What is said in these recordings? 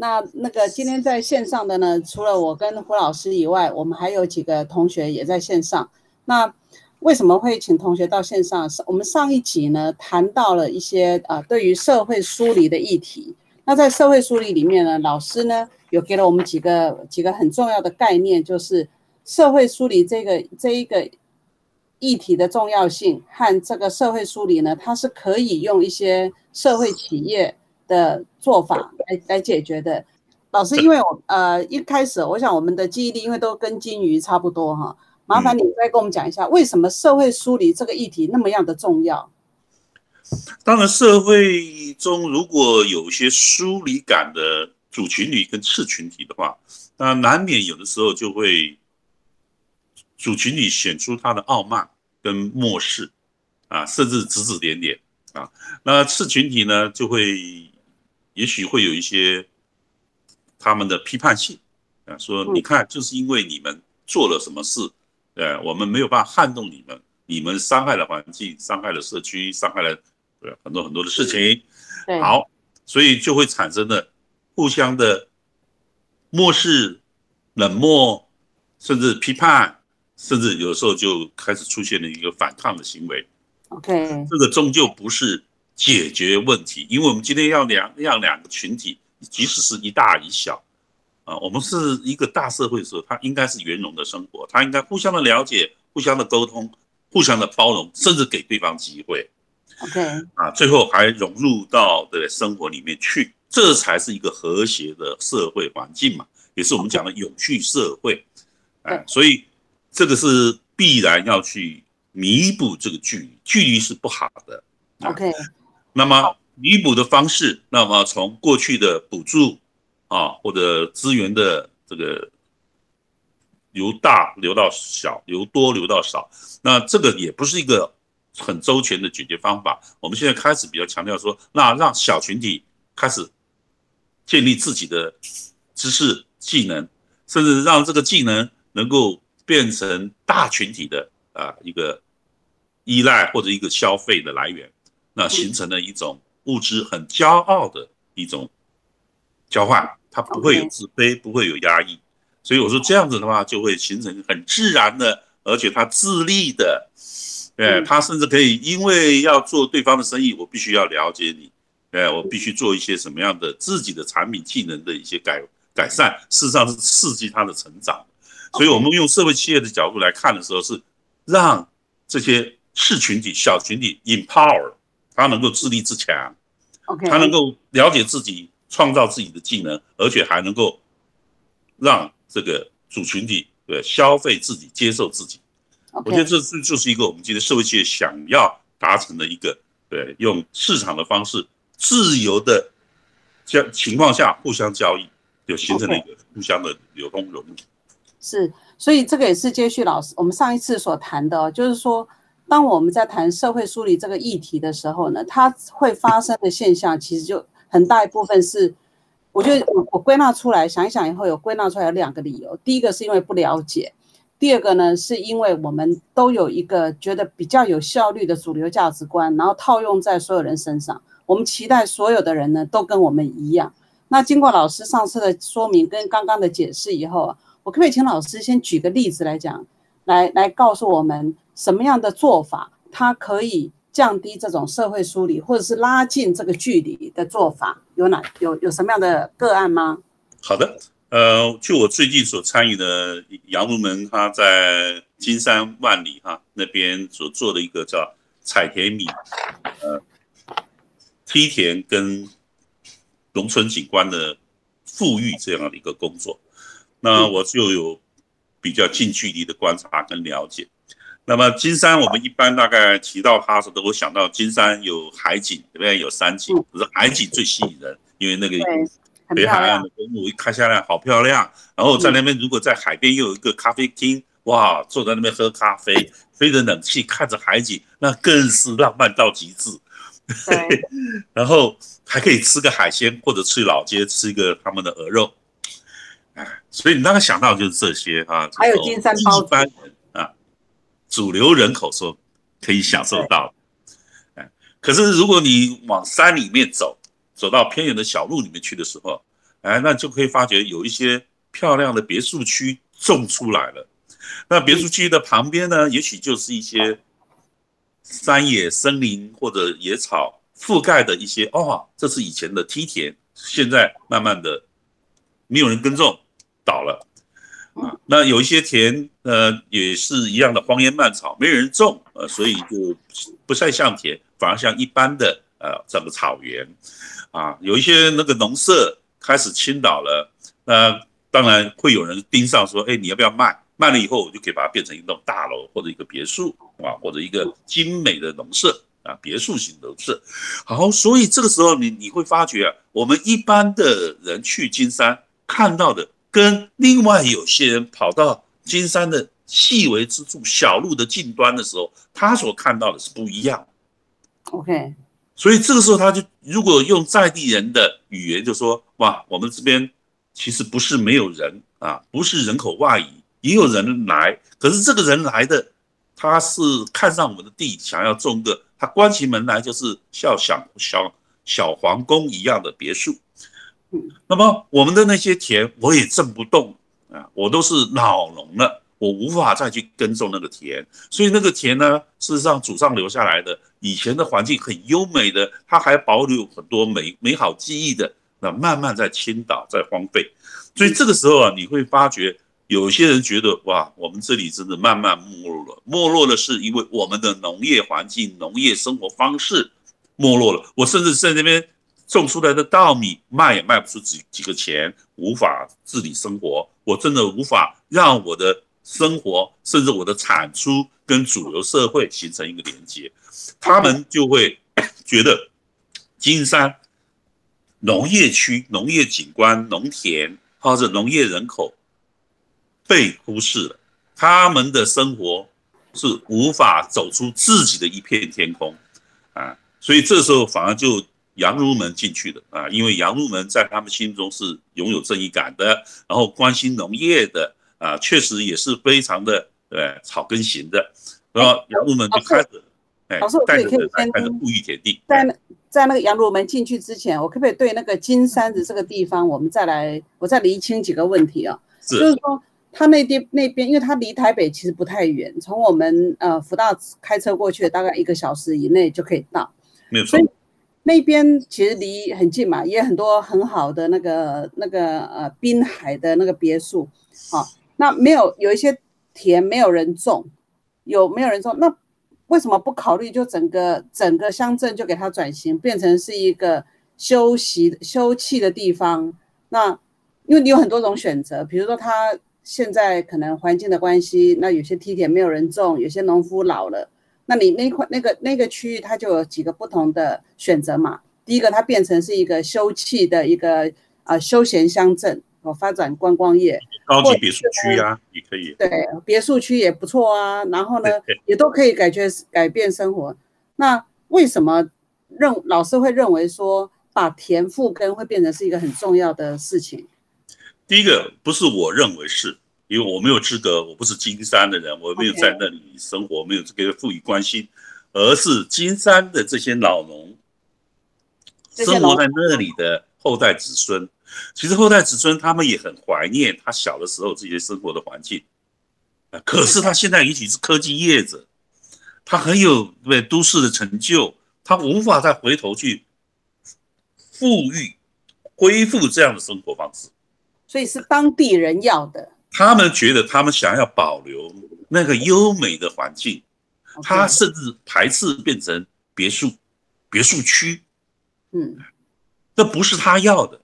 那那个今天在线上的呢，除了我跟胡老师以外，我们还有几个同学也在线上。那为什么会请同学到线上？我们上一集呢谈到了一些啊对于社会梳理的议题。那在社会梳理里面呢，老师呢有给了我们几个几个很重要的概念，就是社会梳理这个这一个议题的重要性和这个社会梳理呢，它是可以用一些社会企业。的做法来来解决的，老师，因为我呃一开始我想我们的记忆力因为都跟金鱼差不多哈，麻烦你再跟我们讲一下为什么社会梳理这个议题那么样的重要。当然，社会中如果有一些疏离感的主群体跟次群体的话，那难免有的时候就会主群体显出他的傲慢跟漠视啊，甚至指指点点啊，那次群体呢就会。也许会有一些他们的批判性啊，说你看，就是因为你们做了什么事，呃，我们没有办法撼动你们，你们伤害了环境，伤害了社区，伤害了对很多很多的事情。好，所以就会产生了互相的漠视、冷漠，甚至批判，甚至有时候就开始出现了一个反抗的行为。OK，这个终究不是。解决问题，因为我们今天要两让两个群体，即使是一大一小，啊，我们是一个大社会的时候，它应该是圆融的生活，它应该互相的了解、互相的沟通、互相的包容，甚至给对方机会。OK，啊，最后还融入到的生活里面去，这才是一个和谐的社会环境嘛，也是我们讲的有序社会。哎，所以这个是必然要去弥补这个距离，距离是不好的。OK。那么弥补的方式，那么从过去的补助啊，或者资源的这个由大流到小，由多流到少，那这个也不是一个很周全的解决方法。我们现在开始比较强调说，那让小群体开始建立自己的知识技能，甚至让这个技能能够变成大群体的啊一个依赖或者一个消费的来源。那形成了一种物质很骄傲的一种交换，它不会有自卑，不会有压抑，所以我说这样子的话，就会形成很自然的，而且他自立的，哎，他甚至可以因为要做对方的生意，我必须要了解你，哎，我必须做一些什么样的自己的产品技能的一些改改善，事实上是刺激他的成长，所以我们用社会企业的角度来看的时候，是让这些次群体、小群体 empower。他能够自立自强，OK，他能够了解自己，创造自己的技能，而且还能够让这个主群体对消费自己、接受自己。我觉得这这就是一个我们今天社会企业想要达成的一个对用市场的方式自由的交情况下互相交易，就形成了一个互相的流通融入。是，所以这个也是接续老师我们上一次所谈的，就是说。当我们在谈社会梳理这个议题的时候呢，它会发生的现象其实就很大一部分是，我觉得我我归纳出来想一想以后有归纳出来有两个理由，第一个是因为不了解，第二个呢是因为我们都有一个觉得比较有效率的主流价值观，然后套用在所有人身上，我们期待所有的人呢都跟我们一样。那经过老师上次的说明跟刚刚的解释以后，我可不可以请老师先举个例子来讲，来来告诉我们？什么样的做法，它可以降低这种社会疏离，或者是拉近这个距离的做法，有哪有有什么样的个案吗？好的，呃，就我最近所参与的杨如门，他在金山万里哈那边所做的一个叫采田米，呃，梯田跟农村景观的富裕这样的一个工作，那我就有比较近距离的观察跟了解。那么金山，我们一般大概提到它时，都会想到金山有海景，对不对？有山景，可是海景最吸引人，因为那个北海岸的公路一开下来好漂亮，然后在那边如果在海边又有一个咖啡厅，哇，坐在那边喝咖啡，吹着冷气看着海景，那更是浪漫到极致。然后还可以吃个海鲜，或者去老街吃一个他们的鹅肉。哎，所以你大概想到就是这些啊，还有金山包子啊，主流人口说可以享受到。哎，可是如果你往山里面走，走到偏远的小路里面去的时候，哎，那就可以发觉有一些漂亮的别墅区种出来了。那别墅区的旁边呢，也许就是一些山野森林或者野草覆盖的一些哦，这是以前的梯田，现在慢慢的没有人耕种，倒了那有一些田呃也是一样的荒烟蔓草，没人种，呃，所以就不太像田，反而像一般的呃整个草原。啊，有一些那个农舍开始倾倒了，那当然会有人盯上说，哎，你要不要卖？卖了以后，我就可以把它变成一栋大楼或者一个别墅啊，或者一个精美的农舍啊，别墅型农舍。好，所以这个时候你你会发觉啊，我们一般的人去金山看到的，跟另外有些人跑到金山的细微之处、小路的近端的时候，他所看到的是不一样。OK。所以这个时候，他就如果用在地人的语言，就说：哇，我们这边其实不是没有人啊，不是人口外移，也有人来。可是这个人来的，他是看上我们的地，想要种个，他关起门来就是像小小小皇宫一样的别墅。那么我们的那些田，我也挣不动啊，我都是老农了。我无法再去耕种那个田，所以那个田呢，事实上祖上留下来的以前的环境很优美的，它还保留很多美美好记忆的，那慢慢在倾倒，在荒废。所以这个时候啊，你会发觉有些人觉得哇，我们这里真的慢慢没落了。没落的是因为我们的农业环境、农业生活方式没落了。我甚至在那边种出来的稻米卖也卖不出几几个钱，无法自理生活。我真的无法让我的。生活甚至我的产出跟主流社会形成一个连接，他们就会 觉得金山农业区、农业景观、农田或者农业人口被忽视了，他们的生活是无法走出自己的一片天空啊，所以这时候反而就羊入门进去的啊，因为羊入门在他们心中是拥有正义感的，然后关心农业的。啊，确实也是非常的呃草根型的，然后羊入门就开始，哎，带着开始富裕田地。在在那个羊入门进去之前，我可不可以对那个金山的这个地方，我们再来，我再厘清几个问题啊？是，就是说，他那边那边，因为他离台北其实不太远，从我们呃福大开车过去，大概一个小时以内就可以到。没有错。那边其实离很近嘛，也很多很好的那个那个呃滨海的那个别墅，啊。那没有有一些田没有人种，有没有人种？那为什么不考虑就整个整个乡镇就给它转型，变成是一个休息休憩的地方？那因为你有很多种选择，比如说它现在可能环境的关系，那有些梯田没有人种，有些农夫老了，那你那块那个那个区域它就有几个不同的选择嘛？第一个，它变成是一个休憩的一个啊休闲乡镇。哦，发展观光业，高级别墅区啊，也可以。对，别墅区也不错啊。然后呢，也都可以改觉改变生活。那为什么认老师会认为说把田复耕会变成是一个很重要的事情？第一个不是我认为是，因为我没有资格，我不是金山的人，我没有在那里生活，没有这个赋予关心，而是金山的这些老农，生活在那里的后代子孙。其实后代子孙他们也很怀念他小的时候这些生活的环境，啊，可是他现在也许是科技业者，他很有对都市的成就，他无法再回头去富裕恢复这样的生活方式，所以是当地人要的。他们觉得他们想要保留那个优美的环境，他甚至排斥变成别墅、别墅区，嗯，这不是他要的。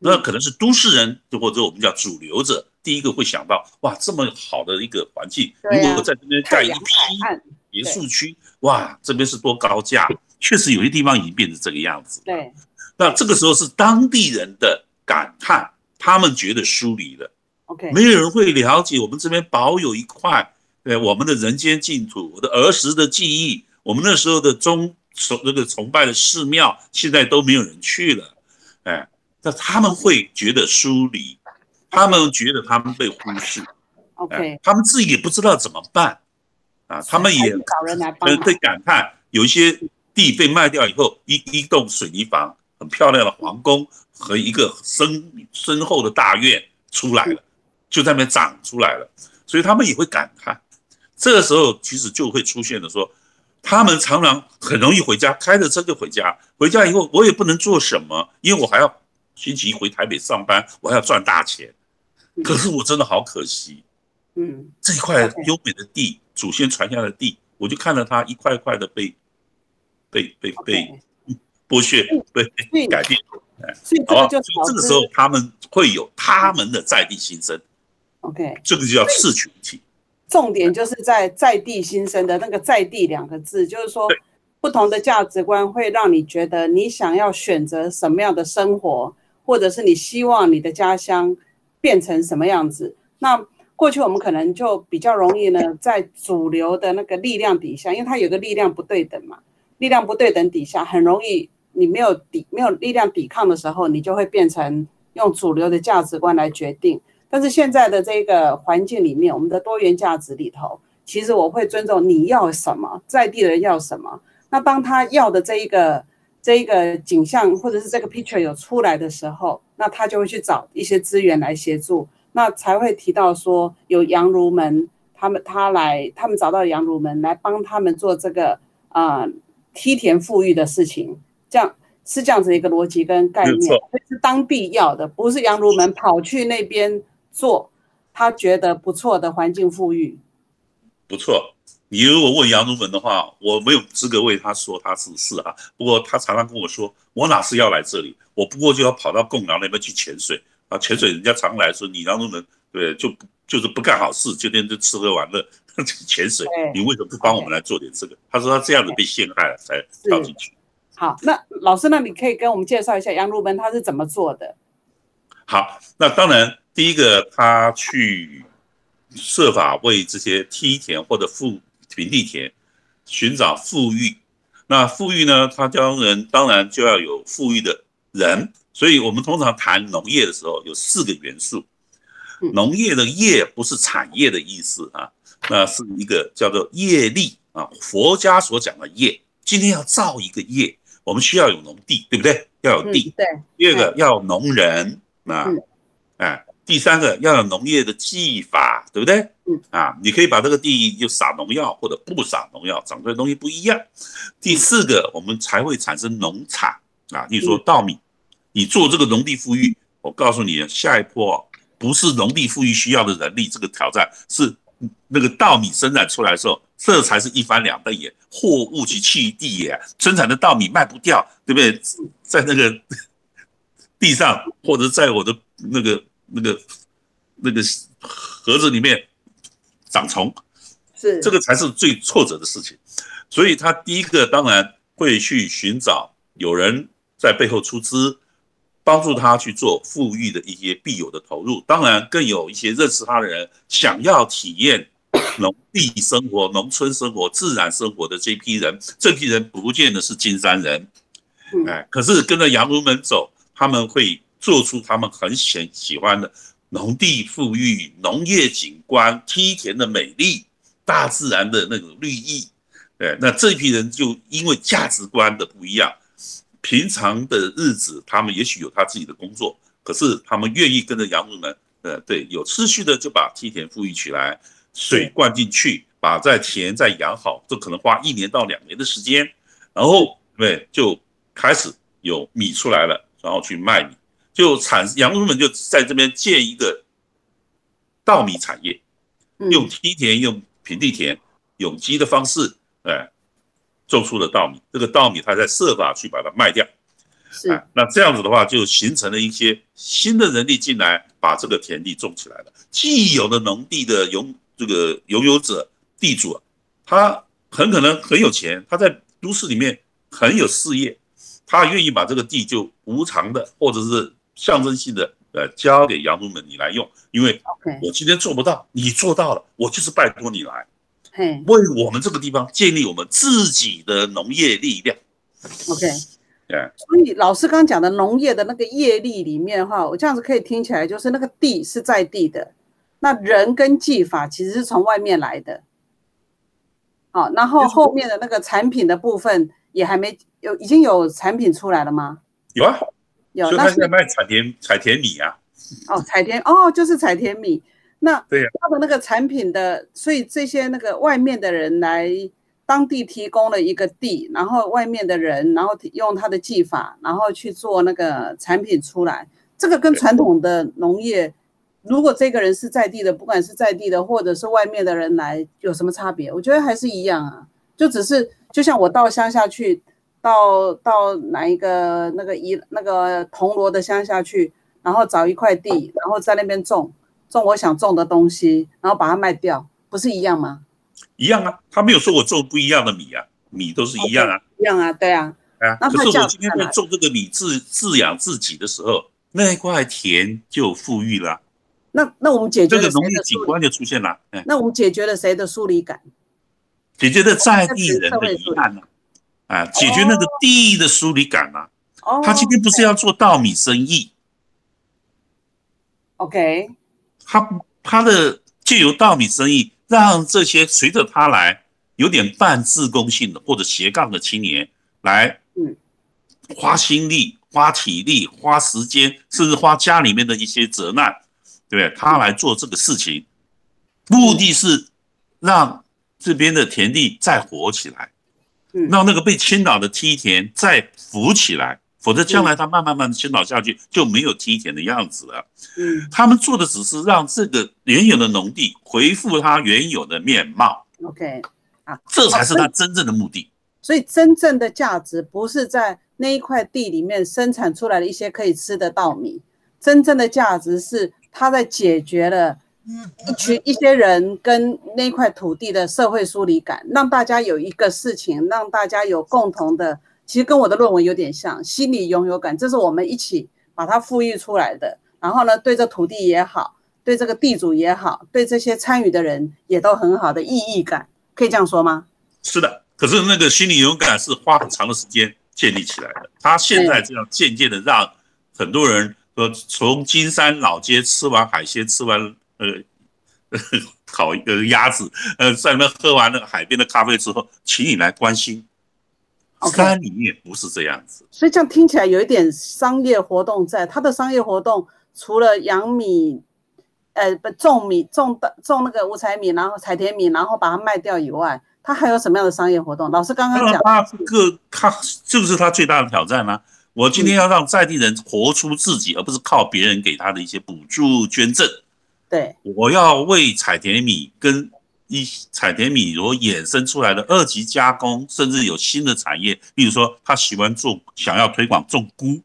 那可能是都市人，或者我们叫主流者，第一个会想到，哇，这么好的一个环境，如果在这边盖一批别墅区，哇，这边是多高价。确实有些地方已经变成这个样子。对。那这个时候是当地人的感叹，他们觉得疏离了。OK，没有人会了解我们这边保有一块，对我们的人间净土，我的儿时的记忆，我们那时候的宗崇那个崇拜的寺庙，现在都没有人去了，哎，那他们会觉得疏离，他们觉得他们被忽视，OK，他们自己也不知道怎么办，啊，他们也找人来帮，会感叹，有一些地被卖掉以后，一一栋水泥房，很漂亮的皇宫和一个深深厚的大院出来了。就在那边长出来了，所以他们也会感叹。这个时候其实就会出现的说，他们常常很容易回家，开着车就回家。回家以后我也不能做什么，因为我还要星期一回台北上班，我还要赚大钱。可是我真的好可惜，嗯，这一块优美的地，祖先传下的地，我就看到它一块一块的被被被被剥削，被改变。所以这个就这个时候他们会有他们的在地心声。OK，这个就叫次群体。重点就是在在地新生的那个“在地”两个字，就是说，不同的价值观会让你觉得你想要选择什么样的生活，或者是你希望你的家乡变成什么样子。那过去我们可能就比较容易呢，在主流的那个力量底下，因为它有个力量不对等嘛，力量不对等底下，很容易你没有抵没有力量抵抗的时候，你就会变成用主流的价值观来决定。但是现在的这个环境里面，我们的多元价值里头，其实我会尊重你要什么，在地的人要什么。那当他要的这一个这一个景象或者是这个 picture 有出来的时候，那他就会去找一些资源来协助，那才会提到说有羊儒门，他们他来，他们找到羊儒门来帮他们做这个啊梯田富裕的事情，这样是这样子一个逻辑跟概念，是当地要的，不是羊儒门跑去那边。做他觉得不错的环境富裕，不错。你如果问杨儒文的话，我没有资格为他说他是是啊。不过他常常跟我说，我哪是要来这里，我不过就要跑到贡寮那边去潜水啊。潜水人家常来说，你杨儒文对就就是不干好事，就天天吃喝玩乐 潜水。你为什么不帮我们来做点这个？他说他这样子被陷害了才跳进去。好，那老师，那你可以跟我们介绍一下杨如文他是怎么做的？好，那当然。第一个，他去设法为这些梯田或者富平地田寻找富裕。那富裕呢？他教人当然就要有富裕的人。所以我们通常谈农业的时候，有四个元素。农业的业不是产业的意思啊，那是一个叫做业力啊。佛家所讲的业，今天要造一个业，我们需要有农地，对不对？要有地。对。第二个要有农人啊，哎。第三个要有农业的技法，对不对？嗯啊，你可以把这个地就撒农药或者不撒农药，长出来东西不一样。第四个，我们才会产生农产啊。例如说稻米，你做这个农地富裕，我告诉你，下一波不是农地富裕需要的人力，这个挑战是那个稻米生产出来的时候，这才是一翻两倍耶，货物及弃地耶，生产的稻米卖不掉，对不对？在那个地上或者在我的那个。那个那个盒子里面长虫，是这个才是最挫折的事情。所以他第一个当然会去寻找有人在背后出资，帮助他去做富裕的一些必有的投入。当然，更有一些认识他的人想要体验农地生活、农村生活、自然生活的这批人，这批人不见得是金山人，哎，可是跟着杨儒们走，他们会。做出他们很喜喜欢的农地富裕、农业景观、梯田的美丽、大自然的那种绿意，对，那这批人就因为价值观的不一样，平常的日子他们也许有他自己的工作，可是他们愿意跟着杨牧们，呃，对，有秩序的就把梯田富裕起来，水灌进去，把在田再养好，这可能花一年到两年的时间，然后对，就开始有米出来了，然后去卖米。就产杨儒们就在这边建一个稻米产业，用梯田、用平地田、有机的方式，哎，种出了稻米。这个稻米他在设法去把它卖掉，是。那这样子的话，就形成了一些新的人力进来，把这个田地种起来了。既有的农地的拥这个拥有者地主，他很可能很有钱，他在都市里面很有事业，他愿意把这个地就无偿的或者是象征性的呃交给杨奴们你来用，因为我今天做不到，你做到了，我就是拜托你来嘿为我们这个地方建立我们自己的农业力量。，OK。哎，所以老师刚刚讲的农业的那个业力里面哈，我这样子可以听起来就是那个地是在地的，那人跟技法其实是从外面来的。好，然后后面的那个产品的部分也还没有，已经有产品出来了吗？有啊，有，他现在卖彩田彩田米啊，哦，彩田哦，就是彩田米。那对呀他的那个产品的，所以这些那个外面的人来当地提供了一个地，然后外面的人，然后用他的技法，然后去做那个产品出来。这个跟传统的农业，如果这个人是在地的，不管是在地的或者是外面的人来，有什么差别？我觉得还是一样啊，就只是就像我到乡下去，到到哪一个那个一那个铜锣的乡下去，然后找一块地，然后在那边种种我想种的东西，然后把它卖掉，不是一样吗？一样啊，他没有说我种不一样的米啊，米都是一样啊，一样啊，对啊，啊，那它可是我今天在种这个米自自养自己的时候，那一块田就富裕了啊，那那我们解决这个农业景？观就出现了，哎，那我们解决了谁的疏离感？解决了在地人的遗憾呢，啊，解决那个地的疏离感啊。哦，他今天不是要做稻米生意，OK，他他的借由稻米生意，让这些随着他来有点半自工性的或者斜杠的青年来，嗯，花心力、花体力、花时间，甚至花家里面的一些责难，对不对？他来做这个事情，目的是让这边的田地再活起来，嗯让那个被倾倒的梯田再浮起来。否则，将来它慢慢慢的倾倒下去，就没有梯田的样子了。嗯他们做的只是让这个原有的农地恢复它原有的面貌，，OK，啊这才是它真正的目的。所以真正的价值不是在那一块地里面生产出来的一些可以吃的稻米，真正的价值是它在解决了一群一些人跟那块土地的社会疏离感，让大家有一个事情，让大家有共同的，其实跟我的论文有点像，心理拥有感，这是我们一起把它赋予出来的。然后呢，对这土地也好，对这个地主也好，对这些参与的人也都很好的意义感，可以这样说吗？是的，可是那个心理勇敢是花很长的时间建立起来的。他现在这样渐渐的让很多人说，从金山老街吃完海鲜，吃完呃烤呃鸭子，呃在那边喝完那个海边的咖啡之后，请你来关心。山里面不是这样子，所以这样听起来有一点商业活动在。他的商业活动除了养米，呃，不种米、种的种那个五彩米，然后彩田米，然后把它卖掉以外，他还有什么样的商业活动？老师刚刚讲，当然他这个是他最大的挑战啊！我今天要让在地人活出自己，而不是靠别人给他的一些补助捐赠。对，我要为采田米跟一采田米所衍生出来的二级加工，甚至有新的产业，例如说他喜欢做，想要推广种菇，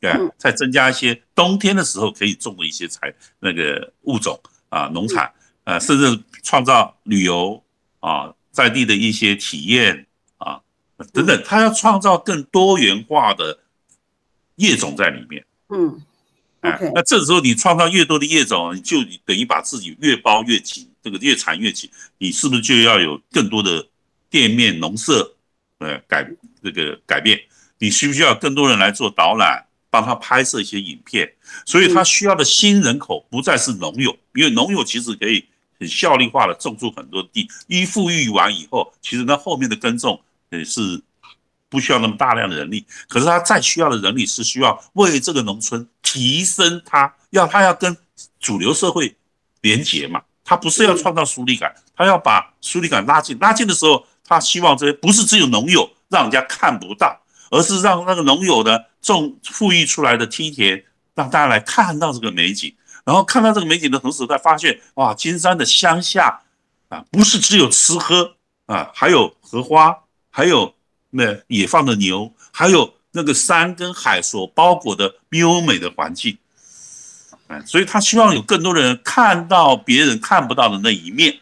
对再增加一些冬天的时候可以种的一些材那个物种啊，农产啊，甚至创造旅游啊，在地的一些体验啊等等，他要创造更多元化的业种在里面。嗯哎那这时候你创造越多的业种，你就等于把自己越包越紧，这个越缠越紧，你是不是就要有更多的店面农舍，呃，改这个改变？你需不需要更多人来做导览，帮他拍摄一些影片？所以他需要的新人口不再是农友，因为农友其实可以很效率化的种出很多地，一富裕完以后，其实那后面的耕种也是不需要那么大量的人力，可是他再需要的人力是需要为这个农村提升他，要他要跟主流社会连结嘛，他不是要创造疏离感，他要把疏离感拉近，拉近的时候，他希望这些不是只有农友让人家看不到，而是让那个农友的种富裕出来的梯田，让大家来看到这个美景，然后看到这个美景的同时，他发现哇，金山的乡下啊，不是只有吃喝啊，还有荷花，还有那野放的牛，还有那个山跟海所包裹的优美的环境，哎，所以他希望有更多的人看到别人看不到的那一面，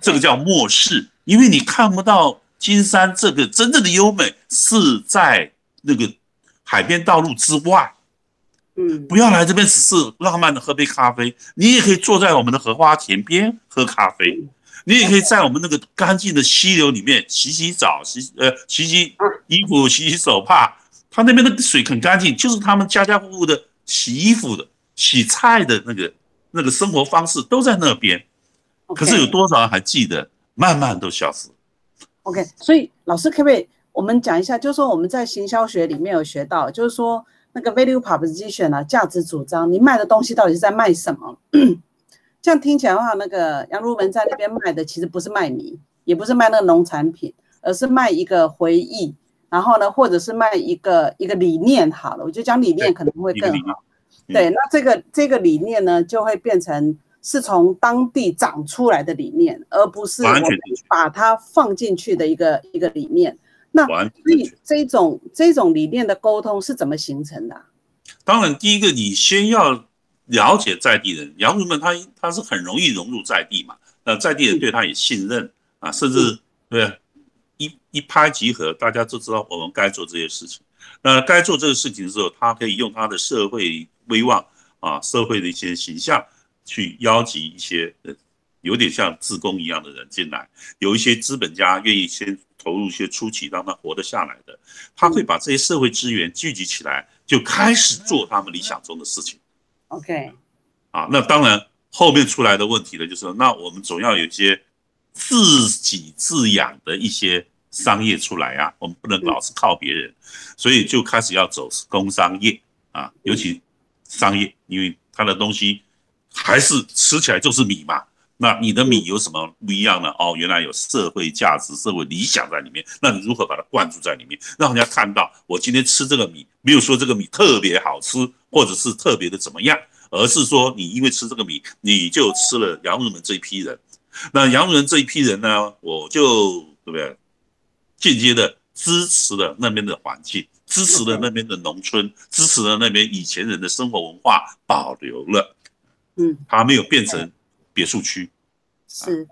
这个叫漠视，因为你看不到金山这个真正的优美是在那个海边道路之外，嗯，不要来这边只是浪漫的喝杯咖啡，你也可以坐在我们的荷花田边喝咖啡，你也可以在我们那个干净的溪流里面洗洗澡、洗呃洗洗衣服、洗洗手帕。他那边的水很干净，就是他们家家户户的洗衣服的、洗菜的那个那个生活方式都在那边。可是有多少人还记得？慢慢都消失。OK，所以老师可不可以我们讲一下？就是说我们在行销学里面有学到，就是说。那个 value proposition 啊，价值主张，你卖的东西到底是在卖什么？这样听起来的话，那个杨如文在那边卖的其实不是卖米，也不是卖那个农产品，而是卖一个回忆，然后呢，或者是卖一个一个理念。好了，我就讲理念可能会更好。对，那这个这个理念呢，就会变成是从当地长出来的理念，而不是我们把它放进去的一个一个理念。那所以这种这种理念的沟通是怎么形成的？当然，第一个你先要了解在地人，洋人们他他是很容易融入在地嘛，那在地人对他也信任啊，甚至对一一拍即合，大家都知道我们该做这些事情。那该做这个事情的时候，他可以用他的社会威望啊，社会的一些形象去邀集一些呃，有点像自工一样的人进来，有一些资本家愿意先。投入一些初期让他活得下来的，他会把这些社会资源聚集起来，就开始做他们理想中的事情。OK，啊，那当然后面出来的问题呢，就是那我们总要有一些自给自养的一些商业出来啊，我们不能老是靠别人，所以就开始要走工商业啊，尤其商业，因为它的东西还是吃起来就是米嘛。那你的米有什么不一样呢？哦，原来有社会价值、社会理想在里面。那你如何把它灌注在里面，让人家看到我今天吃这个米，没有说这个米特别好吃，或者是特别的怎么样，而是说你因为吃这个米，你就吃了羊肉们这一批人。那羊肉人这一批人呢，我就对不对？间接的支持了那边的环境，支持了那边的农村，支持了那边以前人的生活文化，保留了。嗯，它没有变成。别墅区是，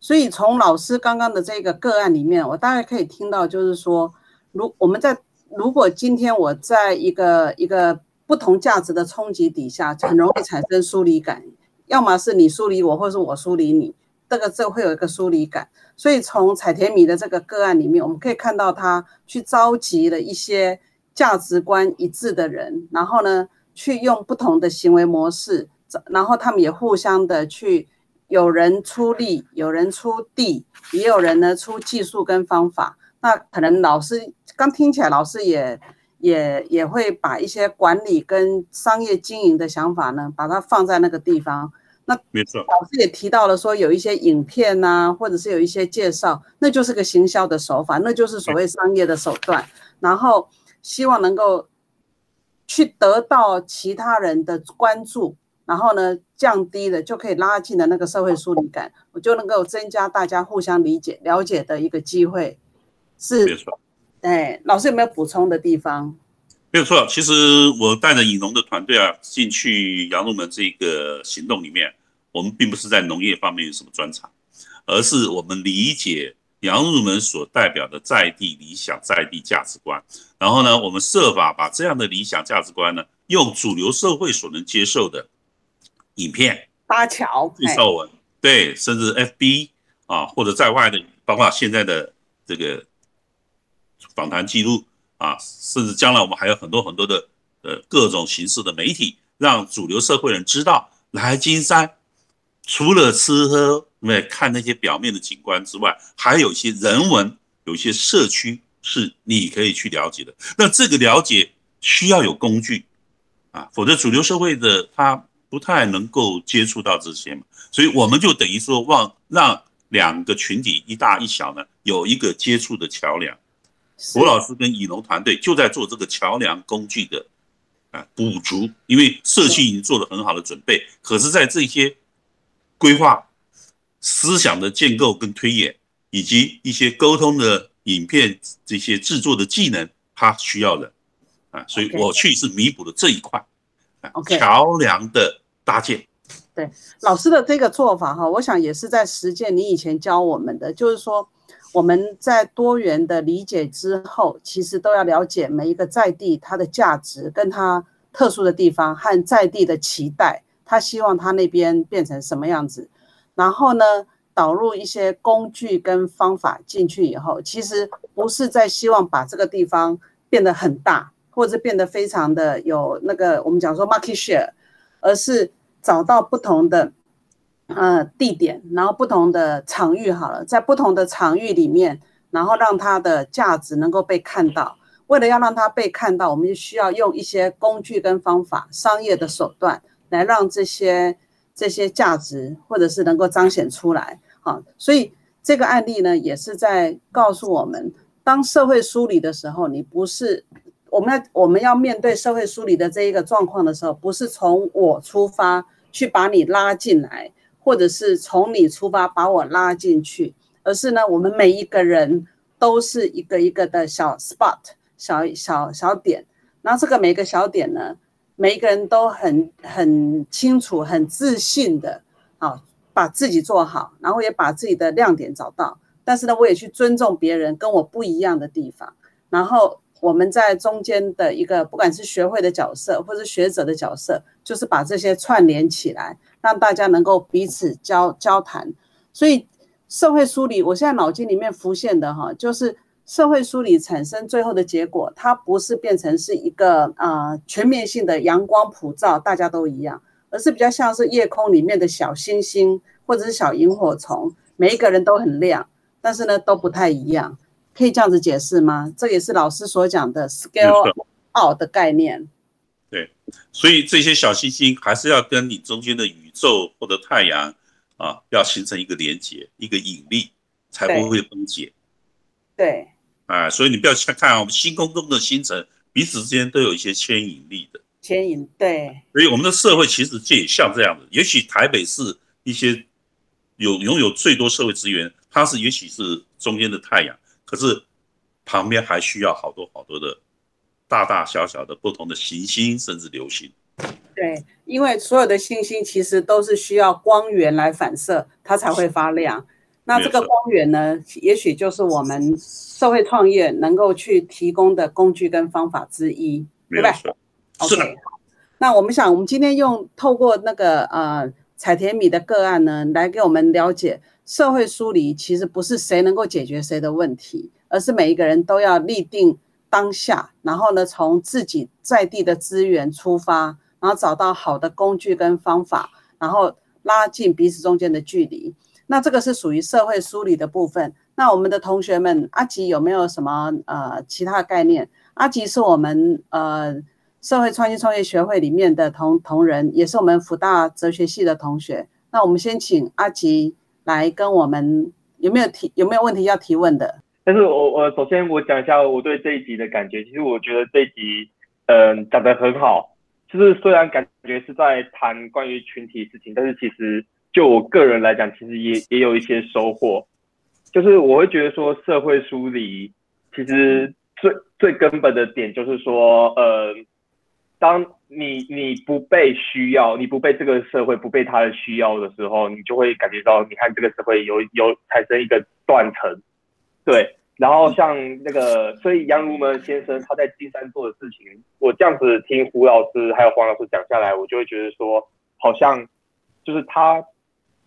所以从老师刚刚的这个个案里面，我大概可以听到，就是说，如我们在如果今天我在一个一个不同价值的冲击底下，很容易产生疏离感，要么是你疏离我，或是我疏离你，这个这会有一个疏离感。所以从彩田米的这个个案里面，我们可以看到他去召集了一些价值观一致的人，然后呢，去用不同的行为模式。然后他们也互相的去，有人出力，有人出地，也有人呢出技术跟方法。那可能老师刚听起来，老师也也也会把一些管理跟商业经营的想法呢，把它放在那个地方。那没错，老师也提到了说，有一些影片呐，或者是有一些介绍，那就是个行销的手法，那就是所谓商业的手段。然后希望能够去得到其他人的关注。然后呢，降低了就可以拉近了那个社会疏离感，我就能够增加大家互相理解、了解的一个机会。是，没错。哎，老师有没有补充的地方？没有错。其实我带着以农的团队啊，进去羊入门这个行动里面，我们并不是在农业方面有什么专长，而是我们理解羊入门所代表的在地理想、在地价值观。然后呢，我们设法把这样的理想价值观呢，用主流社会所能接受的。影片、搭桥、介绍文，对，甚至 FB 啊，或者在外的，包括现在的这个访谈记录啊，甚至将来我们还有很多很多的呃各种形式的媒体，让主流社会人知道，来金山除了吃喝、没看那些表面的景观之外，还有一些人文，有一些社区是你可以去了解的。那这个了解需要有工具啊，否则主流社会的他。不太能够接触到这些嘛，所以我们就等于说，望让两个群体一大一小呢，有一个接触的桥梁。吴老师跟以农团队就在做这个桥梁工具的啊补足，因为社区已经做了很好的准备，可是，在这些规划、思想的建构跟推演，以及一些沟通的影片这些制作的技能，他需要的。啊，所以我去是弥补了这一块，OK，桥梁的。搭建，对老师的这个做法哈，我想也是在实践你以前教我们的，就是说我们在多元的理解之后，其实都要了解每一个在地它的价值跟它特殊的地方和在地的期待，他希望他那边变成什么样子，然后呢，导入一些工具跟方法进去以后，其实不是在希望把这个地方变得很大，或者变得非常的有那个我们讲说 market share，而是找到不同的呃地点，然后不同的场域好了，在不同的场域里面，然后让它的价值能够被看到。为了要让它被看到，我们就需要用一些工具跟方法、商业的手段来让这些这些价值或者是能够彰显出来。好，所以这个案例呢，也是在告诉我们，当社会梳理的时候，你不是我们要我们要面对社会梳理的这一个状况的时候，不是从我出发去把你拉进来，或者是从你出发把我拉进去，而是呢，我们每一个人都是一个一个的小 spot。小小小点，那这个每个小点呢，每一个人都很很清楚、很自信的，啊，把自己做好，然后也把自己的亮点找到。但是呢，我也去尊重别人跟我不一样的地方。然后我们在中间的一个，不管是学会的角色或是学者的角色，就是把这些串联起来，让大家能够彼此交交谈。所以社会梳理，我现在脑筋里面浮现的哈，就是。社会梳理产生最后的结果，它不是变成是一个啊全面性的阳光普照，大家都一样，而是比较像是夜空里面的小星星或者是小萤火虫，每一个人都很亮，但是呢都不太一样，可以这样子解释吗？这也是老师所讲的 scale out 的概念。对，所以这些小星星还是要跟你中间的宇宙或者太阳啊，要形成一个连接，一个引力，才不会分解。对。啊，所以你不要去看我们星空中的星辰，彼此之间都有一些牵引力的。牵引，对。所以我们的社会其实就也像这样的，也许台北市一些有拥有最多社会资源，它是也许是中间的太阳，可是旁边还需要好多好多的大大小小的不同的行星，甚至流星。对，因为所有的星星其实都是需要光源来反射，它才会发亮。那这个光源呢，也许就是我们社会创业能够去提供的工具跟方法之一，对不对？OK，那我们想，我们今天用透过那个呃彩田米的个案呢，来给我们了解社会梳理，其实不是谁能够解决谁的问题，而是每一个人都要立定当下，然后呢，从自己在地的资源出发，然后找到好的工具跟方法，然后拉近彼此中间的距离。那这个是属于社会梳理的部分。那我们的同学们，阿吉有没有什么呃其他概念？阿吉是我们呃社会创新创业学会里面的同同仁，也是我们福大哲学系的同学。那我们先请阿吉来跟我们有没有提有没有问题要提问的？但是我我首先我讲一下我对这一集的感觉。其实我觉得这一集嗯讲得很好，就是虽然感觉是在谈关于群体事情，但是其实。就我个人来讲，其实也也有一些收获，就是我会觉得说，社会梳理其实最最根本的点就是说，呃，当你你不被需要，你不被这个社会不被他的需要的时候，你就会感觉到，你看这个社会有有产生一个断层，对。然后像那个，所以杨如门先生他在金山做的事情，我这样子听胡老师还有黄老师讲下来，我就会觉得说，好像就是他。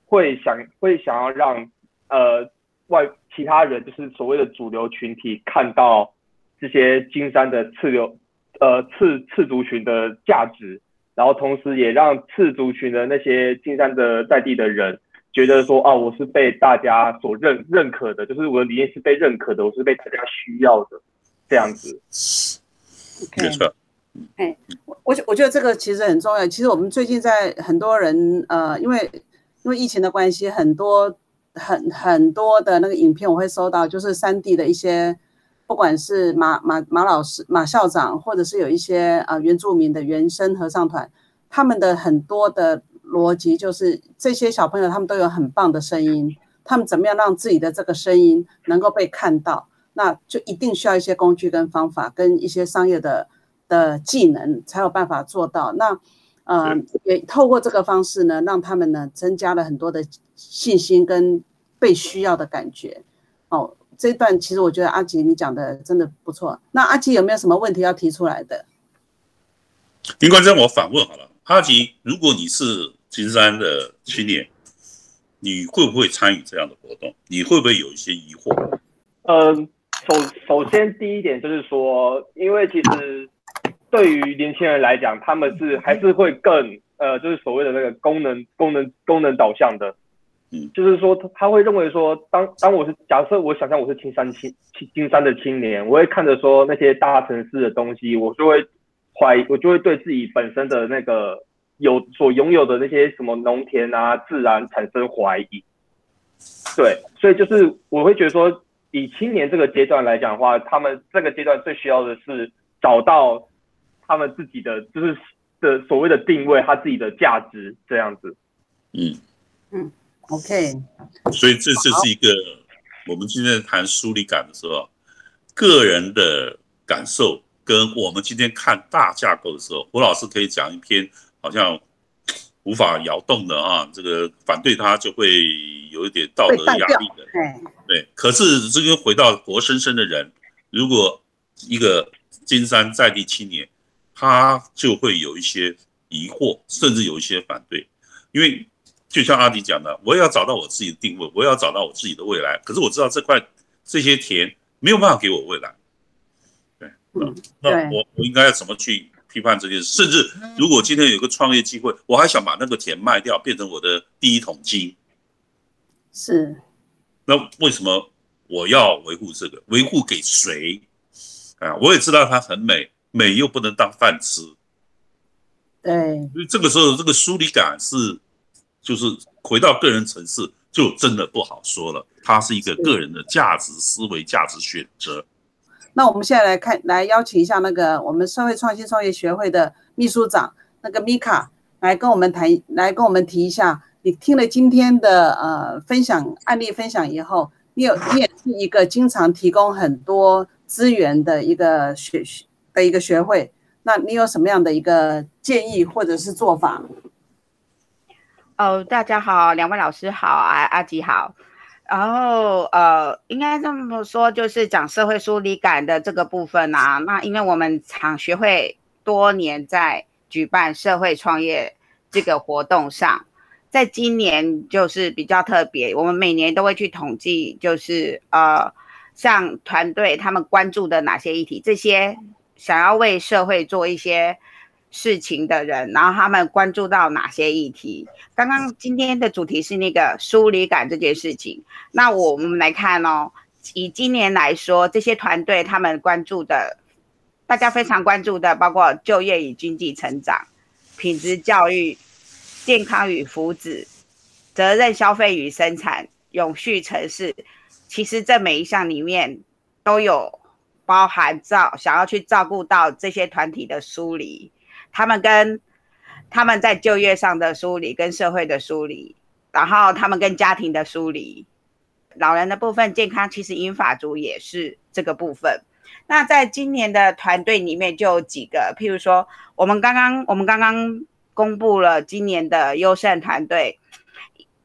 会想会想要让呃外其他人就是所谓的主流群体看到这些金山的次流呃次次族群的价值，然后同时也让次族群的那些金山的在地的人觉得说啊我是被大家所认认可的，就是我的理念是被认可的，我是被大家需要的这样子。没错。哎，我我我觉得这个其实很重要。其实我们最近在很多人呃因为。因为疫情的关系，很多很很多的那个影片我会收到，就是三 D 的一些，不管是马马马老师、马校长，或者是有一些啊原住民的原声合唱团，他们的很多的逻辑就是这些小朋友他们都有很棒的声音，他们怎么样让自己的这个声音能够被看到，那就一定需要一些工具跟方法，跟一些商业的的技能才有办法做到。那呃，也透过这个方式呢，让他们呢增加了很多的信心跟被需要的感觉。哦，这段其实我觉得阿吉你讲的真的不错。那阿吉有没有什么问题要提出来的？林冠章，我反问好了，阿吉，如果你是金山的青年，你会不会参与这样的活动？你会不会有一些疑惑？嗯，首首先第一点就是说，因为其实对于年轻人来讲，他们是还是会更呃，就是所谓的那个功能功能功能导向的。嗯，就是说他他会认为说，当当我是假设我想象我是青山青青青山的青年，我会看着说那些大城市的东西，我就会怀疑，我就会对自己本身的那个有所拥有的那些什么农田啊、自然产生怀疑。对，所以就是我会觉得说，以青年这个阶段来讲的话，他们这个阶段最需要的是找到他们自己的就是的所谓的定位，他自己的价值这样子。嗯。嗯，OK，所以这这是一个我们今天谈疏离感的时候，个人的感受跟我们今天看大架构的时候，胡老师可以讲一篇好像无法摇动的啊，这个反对他就会有一点道德压力的，对。可是这个回到活生生的人，如果一个金山在地青年，他就会有一些疑惑，甚至有一些反对，因为。就像阿迪讲的，我也要找到我自己的定位，我也要找到我自己的未来。可是我知道这块这些田没有办法给我未来。对，那我我应该要怎么去批判这件事？甚至如果今天有个创业机会，我还想把那个田卖掉，变成我的第一桶金。是。那为什么我要维护这个？维护给谁？啊，我也知道它很美，美又不能当饭吃。对。所以这个时候，这个疏离感是。就是回到个人层次，就真的不好说了。它是一个个人的价值思维、价值选择。那我们现在来看，来邀请一下那个我们社会创新创业学会的秘书长那个米卡来跟我们谈，来跟我们提一下。你听了今天的呃分享案例分享以后，你有你也是一个经常提供很多资源的一个学的一个学会，那你有什么样的一个建议或者是做法？哦，大家好，两位老师好，阿阿吉好。然后呃，应该这么说，就是讲社会疏离感的这个部分啊。那因为我们厂学会多年在举办社会创业这个活动上，在今年就是比较特别，我们每年都会去统计，就是呃，像团队他们关注的哪些议题，这些想要为社会做一些。事情的人，然后他们关注到哪些议题？刚刚今天的主题是那个疏离感这件事情。那我们来看哦，以今年来说，这些团队他们关注的，大家非常关注的，包括就业与经济成长、品质教育、健康与福祉、责任消费与生产、永续城市。其实这每一项里面都有包含照想要去照顾到这些团体的疏离。他们跟他们在就业上的梳理，跟社会的梳理，然后他们跟家庭的梳理，老人的部分健康，其实英法族也是这个部分。那在今年的团队里面就有几个，譬如说，我们刚刚我们刚刚公布了今年的优胜团队，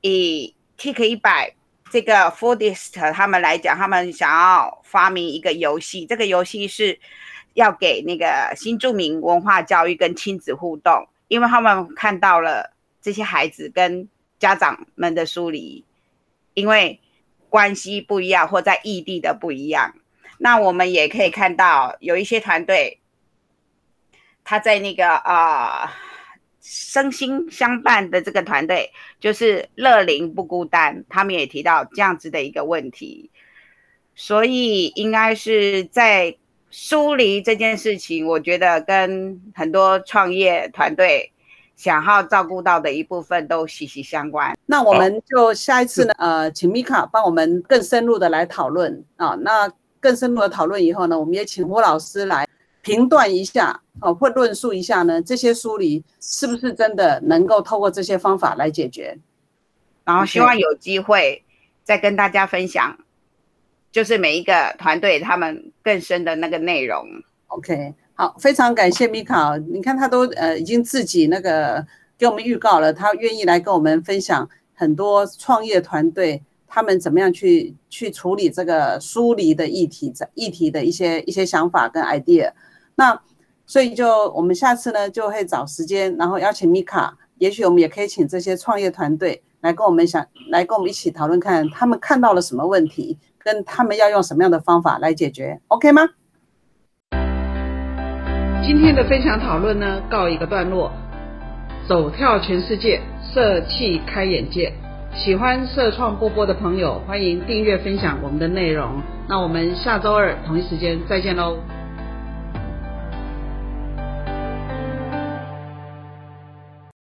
以 Tik 一百这个 Foodist 他们来讲，他们想要发明一个游戏，这个游戏是。要给那个新住民文化教育跟亲子互动，因为他们看到了这些孩子跟家长们的疏离，因为关系不一样或在异地的不一样。那我们也可以看到有一些团队，他在那个啊身心相伴的这个团队，就是乐龄不孤单，他们也提到这样子的一个问题，所以应该是在。疏离这件事情，我觉得跟很多创业团队想要照顾到的一部分都息息相关。那我们就下一次呢，呃，请米卡帮我们更深入的来讨论啊。那更深入的讨论以后呢，我们也请吴老师来评断一下，哦，或论述一下呢，这些疏离是不是真的能够透过这些方法来解决？然后希望有机会再跟大家分享。就是每一个团队他们更深的那个内容。OK，好，非常感谢米卡。你看他都呃已经自己那个给我们预告了，他愿意来跟我们分享很多创业团队他们怎么样去去处理这个疏离的议题，议题的一些一些想法跟 idea。那所以就我们下次呢就会找时间，然后邀请米卡，也许我们也可以请这些创业团队来跟我们想，来跟我们一起讨论看他们看到了什么问题，跟他们要用什么样的方法来解决，OK 吗？今天的分享讨论呢告一个段落，走跳全世界，社气开眼界。喜欢社创波波的朋友，欢迎订阅分享我们的内容。那我们下周二同一时间再见喽。